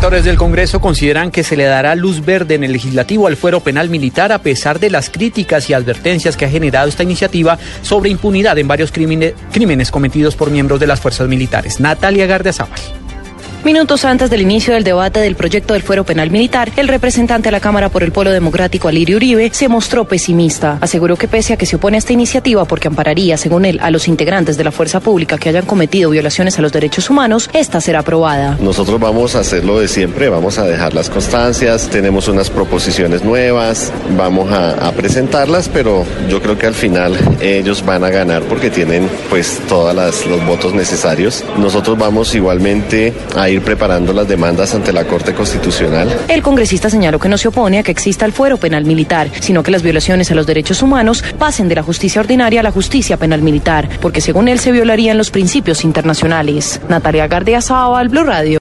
Sectores del Congreso consideran que se le dará luz verde en el legislativo al fuero penal militar a pesar de las críticas y advertencias que ha generado esta iniciativa sobre impunidad en varios crímenes, cometidos por miembros de las fuerzas militares. Natalia Gardiazabal. Minutos antes del inicio del debate del proyecto del fuero penal militar, el representante de la Cámara por el Polo Democrático, Alirio Uribe, se mostró pesimista. Aseguró que pese a que se opone a esta iniciativa porque ampararía, según él, a los integrantes de la fuerza pública que hayan cometido violaciones a los derechos humanos, esta será aprobada. Nosotros vamos a hacer lo de siempre, vamos a dejar las constancias, tenemos unas proposiciones nuevas, vamos a, a presentarlas, pero yo creo que al final ellos van a ganar porque tienen pues todos los votos necesarios. Nosotros vamos igualmente a ir preparando las demandas ante la Corte Constitucional. El congresista señaló que no se opone a que exista el fuero penal militar, sino que las violaciones a los derechos humanos pasen de la justicia ordinaria a la justicia penal militar, porque según él se violarían los principios internacionales. Natalia Gardia Sábal, Blue Radio.